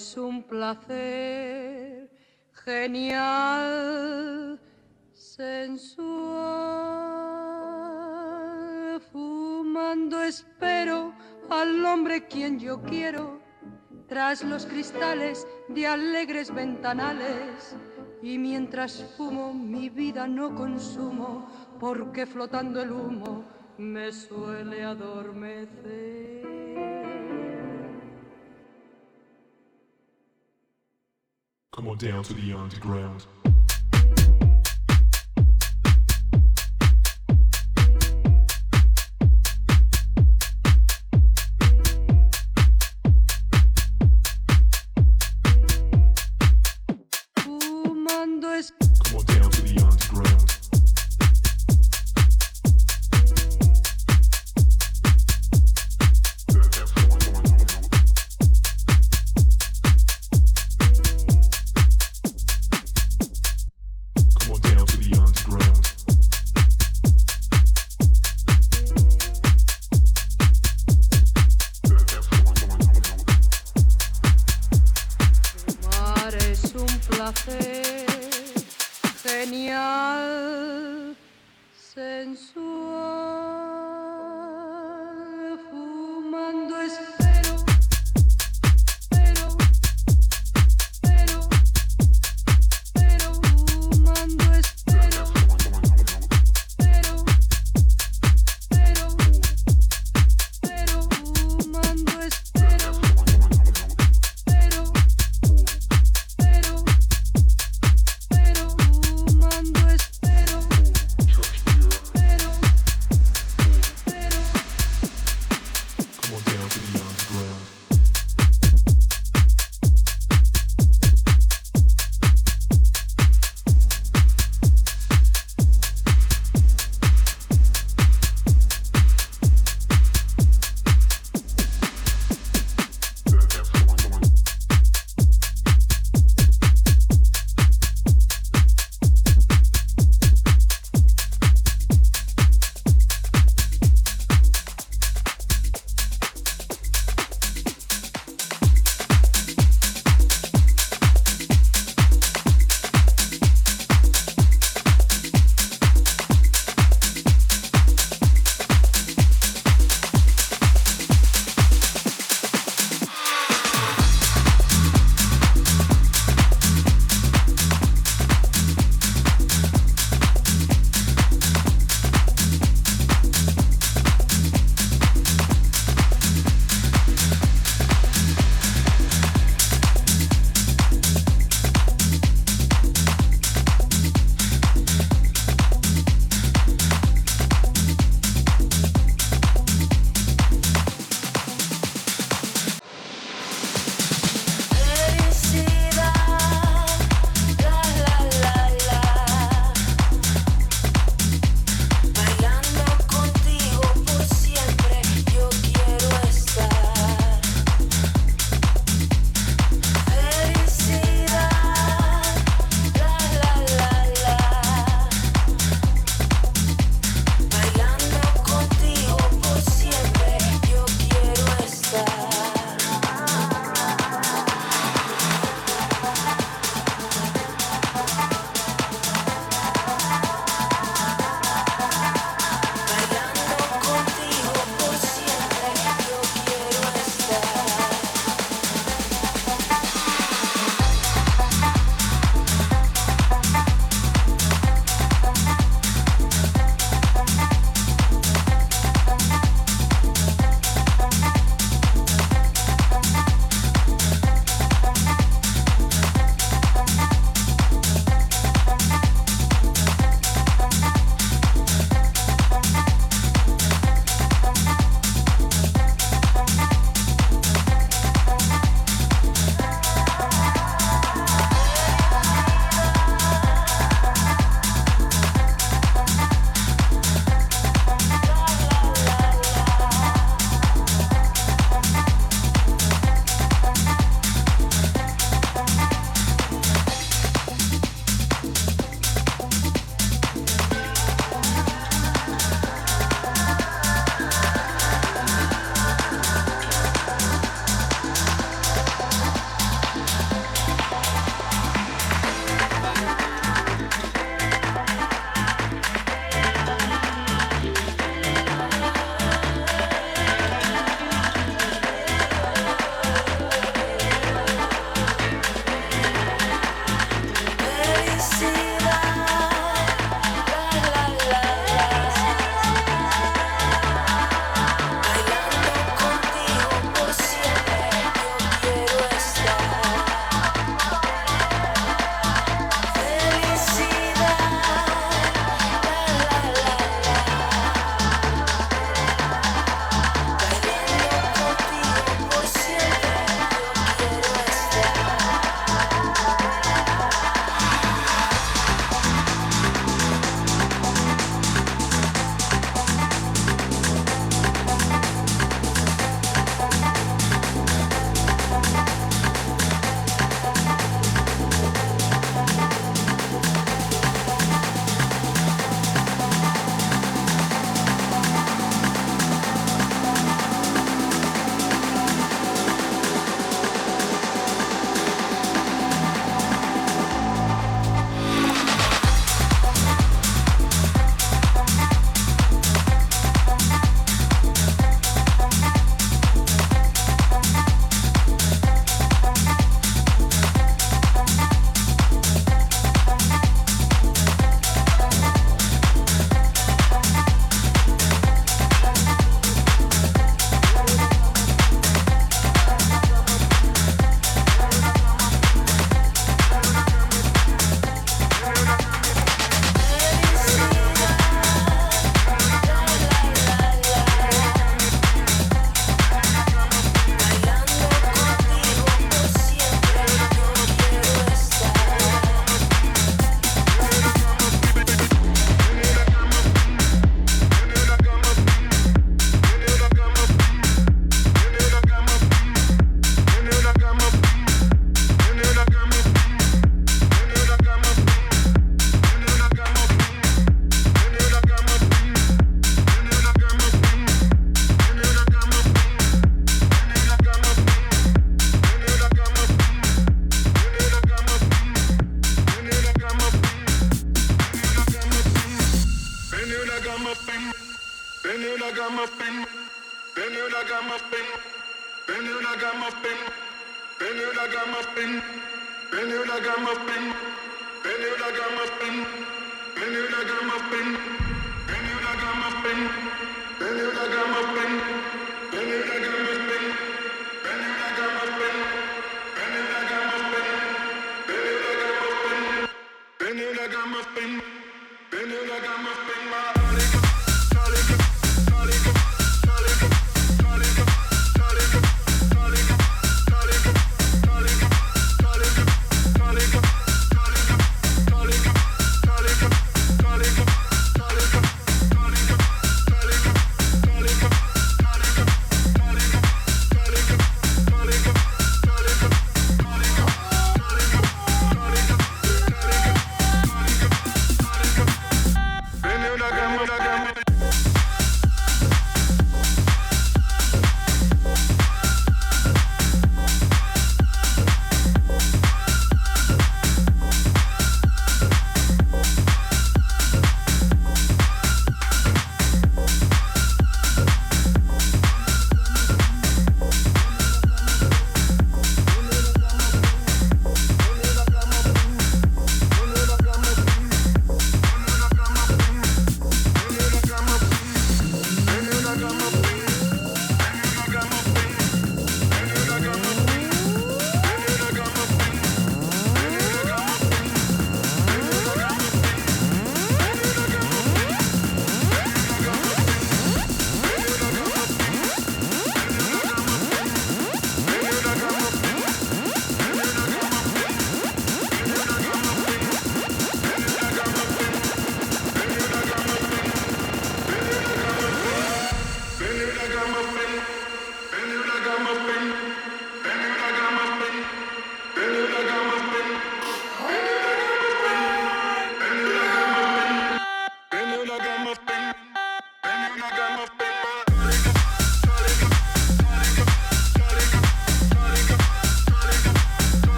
Es un placer genial, sensual. Fumando espero al hombre quien yo quiero, tras los cristales de alegres ventanales. Y mientras fumo mi vida no consumo, porque flotando el humo me suele adormecer. Down to the underground.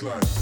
Drop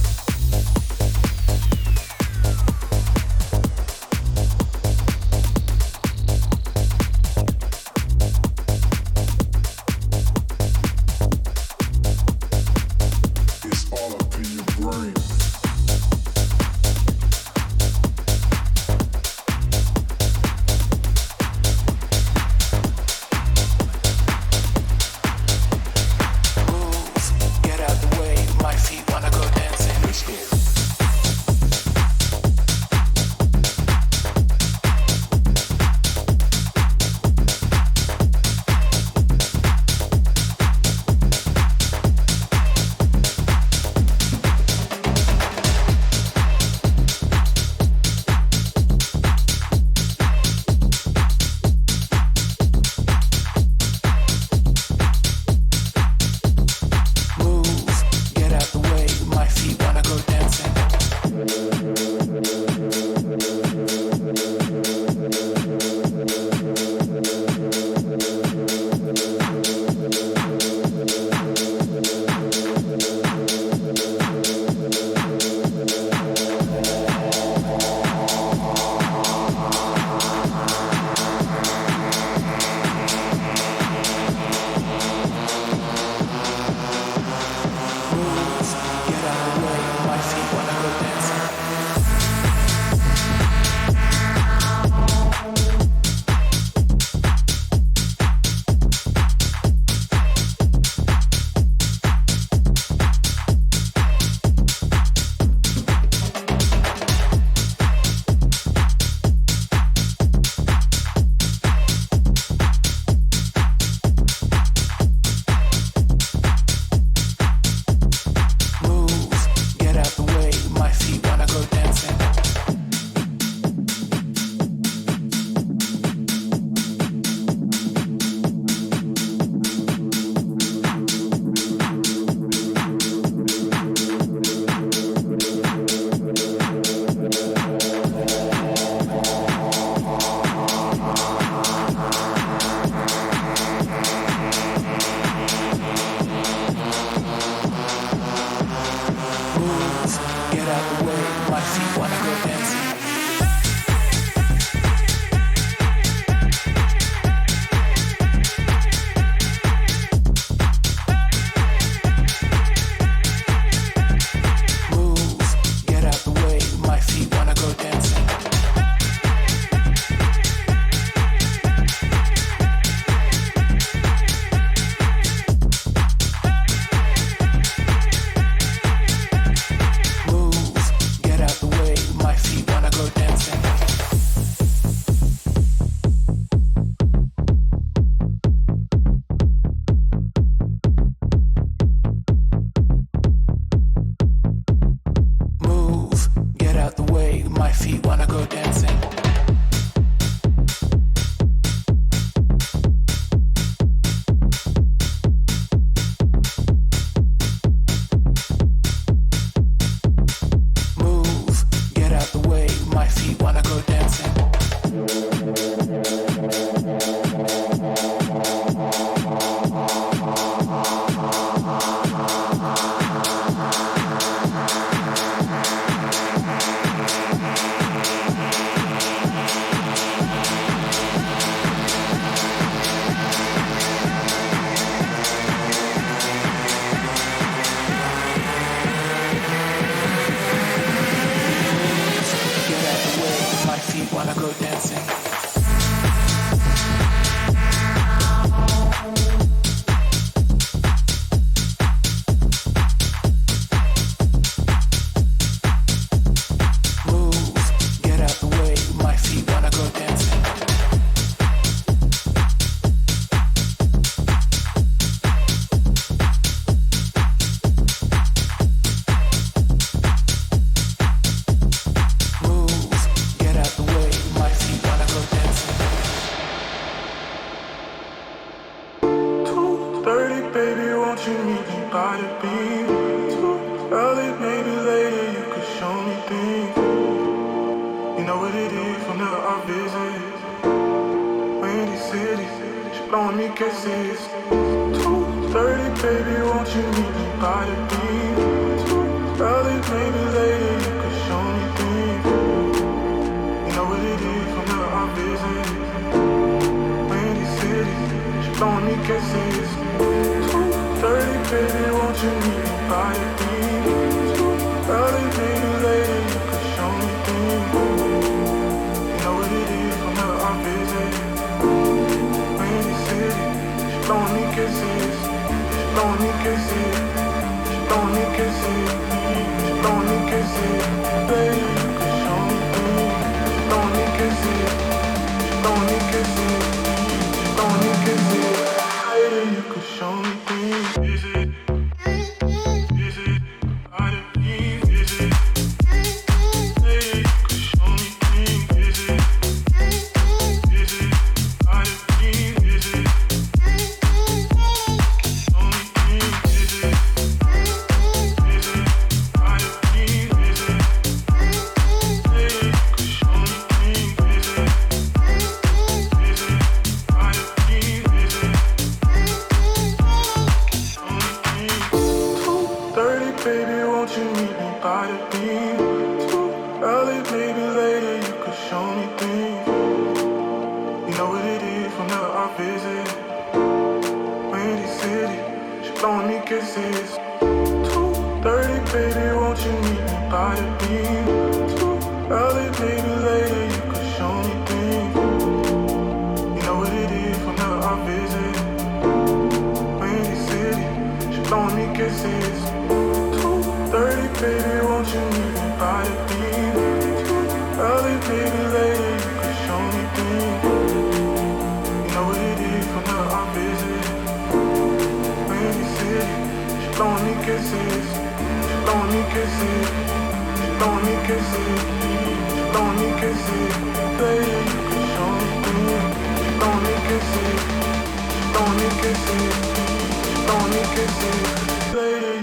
wanna go dancing.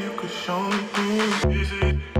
You could show me. Is it?